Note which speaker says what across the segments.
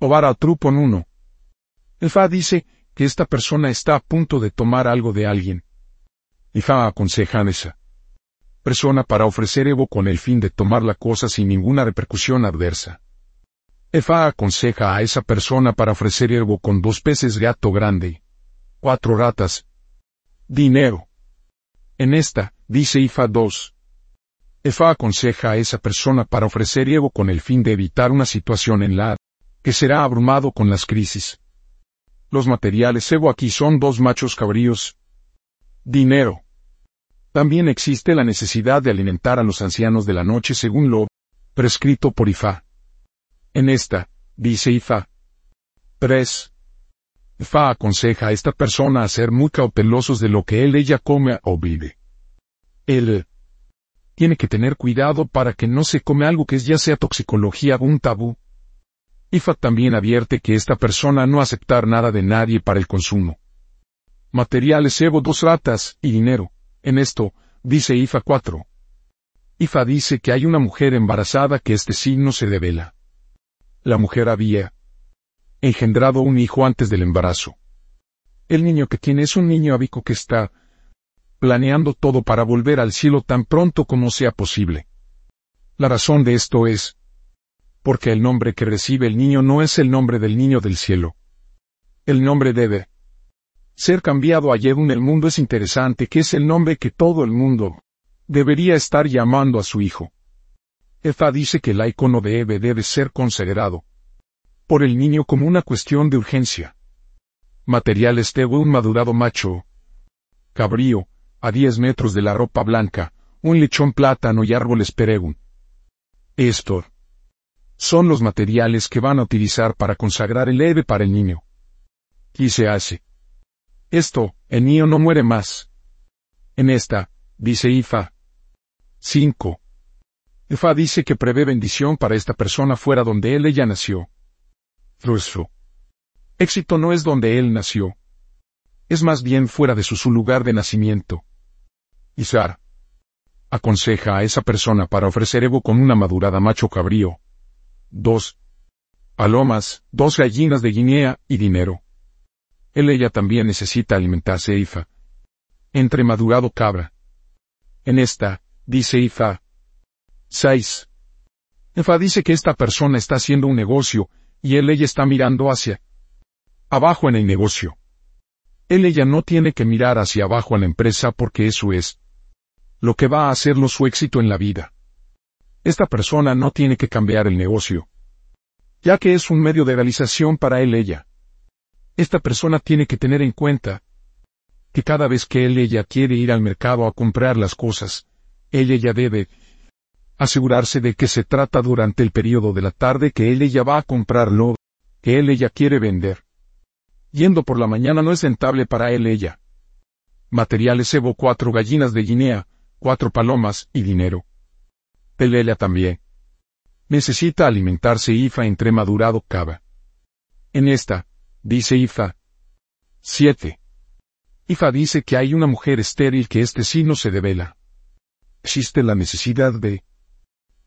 Speaker 1: Ovara Trupon 1. Efa dice que esta persona está a punto de tomar algo de alguien. Ifa aconseja a esa persona para ofrecer Evo con el fin de tomar la cosa sin ninguna repercusión adversa. Efa aconseja a esa persona para ofrecer Evo con dos peces gato grande, cuatro ratas, dinero. En esta, dice Ifa 2. Efa aconseja a esa persona para ofrecer Evo con el fin de evitar una situación en la que será abrumado con las crisis. Los materiales Evo aquí son dos machos cabríos. Dinero. También existe la necesidad de alimentar a los ancianos de la noche según lo prescrito por Ifá. En esta, dice Ifá. 3. Ifá aconseja a esta persona a ser muy cautelosos de lo que él ella come o vive. Él tiene que tener cuidado para que no se come algo que ya sea toxicología o un tabú. Ifa también advierte que esta persona no aceptar nada de nadie para el consumo. Materiales Evo dos ratas y dinero. En esto, dice Ifa 4. Ifa dice que hay una mujer embarazada que este signo se devela. La mujer había engendrado un hijo antes del embarazo. El niño que tiene es un niño abico que está planeando todo para volver al cielo tan pronto como sea posible. La razón de esto es, porque el nombre que recibe el niño no es el nombre del niño del cielo. El nombre debe ser cambiado a Yedun el mundo es interesante que es el nombre que todo el mundo debería estar llamando a su hijo. Efa dice que el icono de Eve debe ser considerado por el niño como una cuestión de urgencia. Materiales de un madurado macho, cabrío, a 10 metros de la ropa blanca, un lechón plátano y árboles peregún. Esto son los materiales que van a utilizar para consagrar el Eve para el niño. Y se hace. Esto, el niño no muere más. En esta, dice Ifa. 5. Ifa dice que prevé bendición para esta persona fuera donde él ella nació. Fruestro. Éxito no es donde él nació. Es más bien fuera de su, su lugar de nacimiento. Isar. Aconseja a esa persona para ofrecer Evo con una madurada macho cabrío, dos palomas, dos gallinas de Guinea y dinero. Él ella también necesita alimentarse Ifa. Entre madurado cabra. En esta, dice Ifa. 6. Ifa dice que esta persona está haciendo un negocio, y él ella está mirando hacia abajo en el negocio. Él ella no tiene que mirar hacia abajo a la empresa porque eso es lo que va a hacerlo su éxito en la vida. Esta persona no tiene que cambiar el negocio, ya que es un medio de realización para él ella. Esta persona tiene que tener en cuenta que cada vez que él ella quiere ir al mercado a comprar las cosas, él ella debe asegurarse de que se trata durante el periodo de la tarde que él ella va a comprar lo que él ella quiere vender. Yendo por la mañana no es rentable para él ella. Materiales Evo cuatro gallinas de Guinea, cuatro palomas y dinero. Pelea también. Necesita alimentarse Ifa entre madurado cava. En esta, dice Ifa. 7. Ifa dice que hay una mujer estéril que este sí no se devela. Existe la necesidad de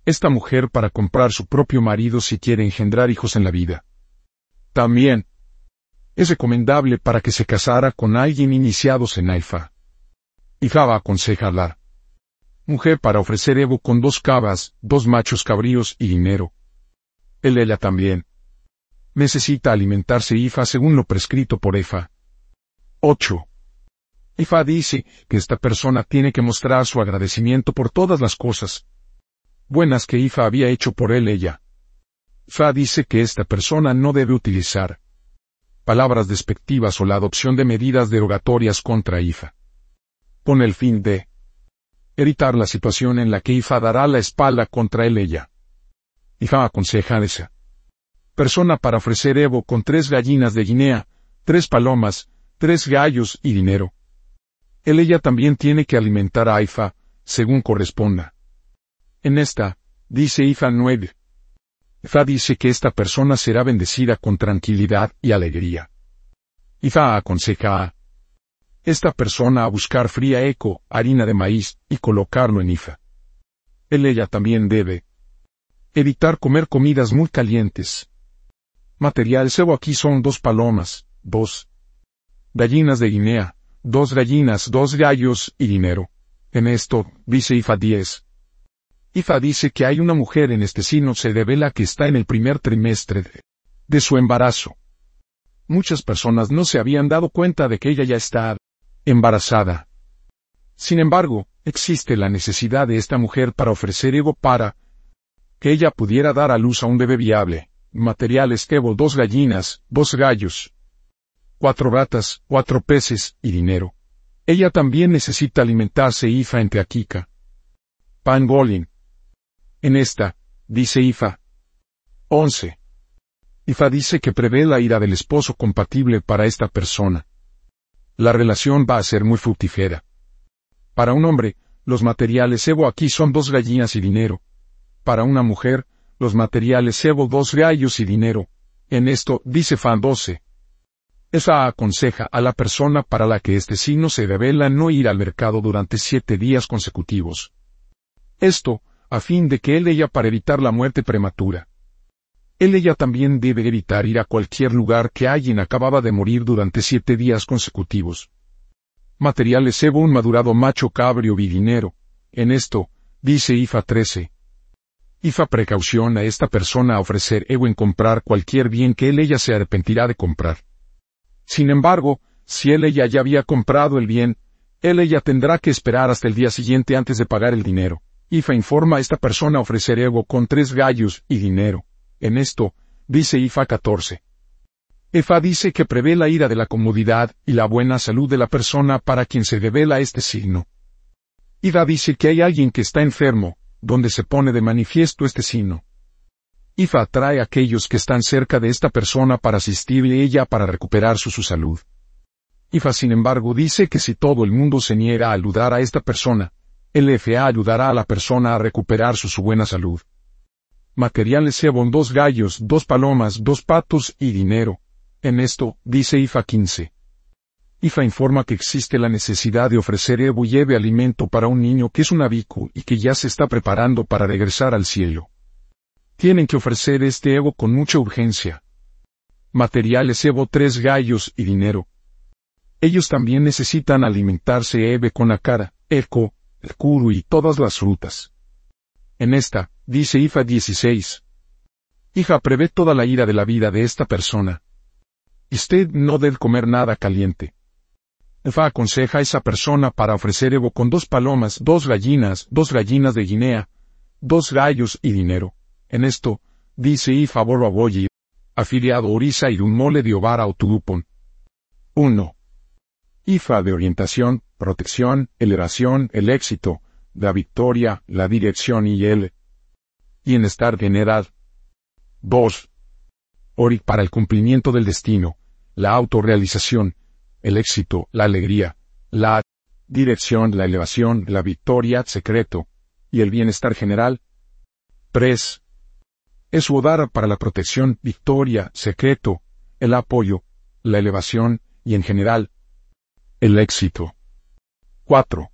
Speaker 1: esta mujer para comprar su propio marido si quiere engendrar hijos en la vida. También es recomendable para que se casara con alguien iniciados en Ifa. Ifa aconseja hablar mujer para ofrecer Evo con dos cabas, dos machos cabríos y dinero. Él ella también. Necesita alimentarse Ifa según lo prescrito por Efa. 8. Ifa dice que esta persona tiene que mostrar su agradecimiento por todas las cosas buenas que Ifa había hecho por él ella. Fa dice que esta persona no debe utilizar palabras despectivas o la adopción de medidas derogatorias contra Ifa. Con el fin de evitar la situación en la que Ifa dará la espalda contra él ella. Ifa aconseja a esa persona para ofrecer Evo con tres gallinas de Guinea, tres palomas, tres gallos y dinero. Él ella también tiene que alimentar a Ifa, según corresponda. En esta, dice Ifa 9. Ifa dice que esta persona será bendecida con tranquilidad y alegría. Ifa aconseja a esta persona a buscar fría eco, harina de maíz, y colocarlo en Ifa. Él ella también debe evitar comer comidas muy calientes. Material cebo aquí son dos palomas, dos gallinas de Guinea, dos gallinas, dos gallos y dinero. En esto, dice Ifa 10. Ifa dice que hay una mujer en este signo se revela que está en el primer trimestre de, de su embarazo. Muchas personas no se habían dado cuenta de que ella ya está embarazada. Sin embargo, existe la necesidad de esta mujer para ofrecer ego para que ella pudiera dar a luz a un bebé viable. Materiales Kevo dos gallinas, dos gallos, cuatro ratas, cuatro peces y dinero. Ella también necesita alimentarse Ifa entre Akika. Pangolin. En esta, dice Ifa. 11. Ifa dice que prevé la ira del esposo compatible para esta persona. La relación va a ser muy fructífera. Para un hombre, los materiales Evo aquí son dos gallinas y dinero. Para una mujer, los materiales Evo dos gallos y dinero. En esto, dice Fan 12. Esa aconseja a la persona para la que este signo se revela no ir al mercado durante siete días consecutivos. Esto, a fin de que él ella para evitar la muerte prematura. Él ella también debe evitar ir a cualquier lugar que alguien acababa de morir durante siete días consecutivos. Materiales Evo un madurado macho cabrio vidinero. En esto, dice IFA 13. IFA precaución a esta persona a ofrecer Evo en comprar cualquier bien que él ella se arrepentirá de comprar. Sin embargo, si él ella ya había comprado el bien, él ella tendrá que esperar hasta el día siguiente antes de pagar el dinero. Ifa informa a esta persona ofrecer ego con tres gallos y dinero. En esto, dice Ifa 14. Ifa dice que prevé la ira de la comodidad y la buena salud de la persona para quien se revela este signo. Ifa dice que hay alguien que está enfermo, donde se pone de manifiesto este signo. Ifa atrae a aquellos que están cerca de esta persona para asistirle a ella para recuperar su, su salud. Ifa sin embargo dice que si todo el mundo se niega a ayudar a esta persona, el FA ayudará a la persona a recuperar su, su buena salud. Materiales Sebon dos gallos, dos palomas, dos patos y dinero. En esto, dice IFA 15. IFA informa que existe la necesidad de ofrecer Evo y lleve alimento para un niño que es un abicu y que ya se está preparando para regresar al cielo. Tienen que ofrecer este Evo con mucha urgencia. Materiales Evo tres gallos y dinero. Ellos también necesitan alimentarse Eve con la cara, eco, el kuru y todas las frutas. En esta, dice Ifa 16. Hija prevé toda la ira de la vida de esta persona. Usted no debe comer nada caliente. Ifa aconseja a esa persona para ofrecer Evo con dos palomas, dos gallinas, dos gallinas de Guinea, dos gallos y dinero. En esto, dice y favor Boyi, afiliado Orisa y un mole de Obara o 1. IFA de orientación, protección, elevación, el éxito, la victoria, la dirección y el bienestar general. 2. Ori para el cumplimiento del destino, la autorrealización, el éxito, la alegría, la dirección, la elevación, la victoria, secreto, y el bienestar general. 3 es Udara para la protección, victoria, secreto, el apoyo, la elevación y en general, el éxito. 4.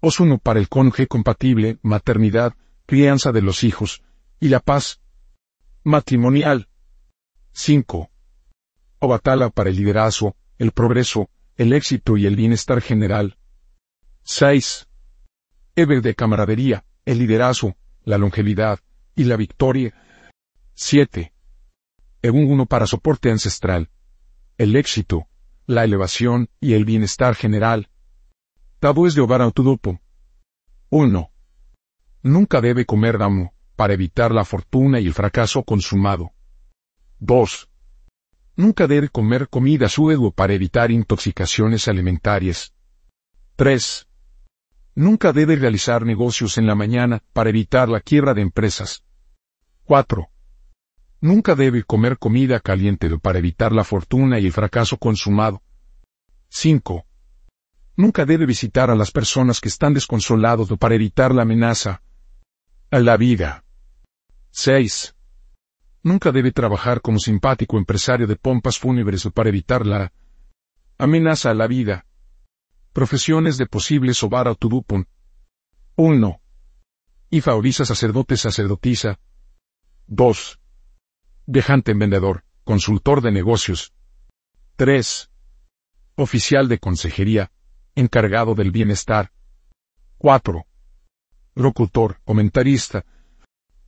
Speaker 1: Osuno para el cónyuge compatible, maternidad, crianza de los hijos, y la paz matrimonial. 5. Obatala para el liderazgo, el progreso, el éxito y el bienestar general. 6. Eber de camaradería, el liderazgo, la longevidad, y la victoria. 7. Egun 1 para soporte ancestral. El éxito, la elevación y el bienestar general. Es de Obara Tudupo. 1. Nunca debe comer damo, para evitar la fortuna y el fracaso consumado. 2. Nunca debe comer comida suego para evitar intoxicaciones alimentarias. 3. Nunca debe realizar negocios en la mañana para evitar la quiebra de empresas. 4. Nunca debe comer comida caliente para evitar la fortuna y el fracaso consumado. 5. Nunca debe visitar a las personas que están desconsolados para evitar la amenaza a la vida. 6. Nunca debe trabajar como simpático empresario de pompas fúnebres para evitar la amenaza a la vida. Profesiones de posible sobar o tudupon. 1. Ifa orisa sacerdote sacerdotisa. 2. Viajante en vendedor. consultor de negocios. 3. Oficial de consejería, encargado del bienestar. 4. Locutor, comentarista.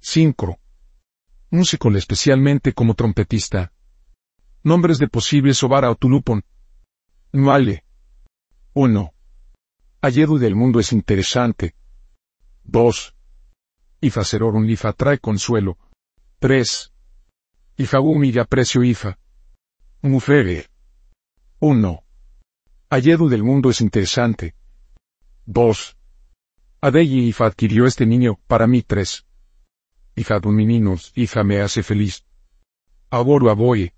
Speaker 1: 5. Músico especialmente como trompetista. Nombres de posibles Ovara o Tulupon. Vale. 1. Ayedu del mundo es interesante. 2. Ifa un Ifa trae consuelo. 3. Ifa humilla precio Ifa. Mufere. 1. Ayedu del mundo es interesante. 2. Adeyi Ifa adquirió este niño, para mí 3. Ifa meninos, Ifa me hace feliz. Aboru aboye.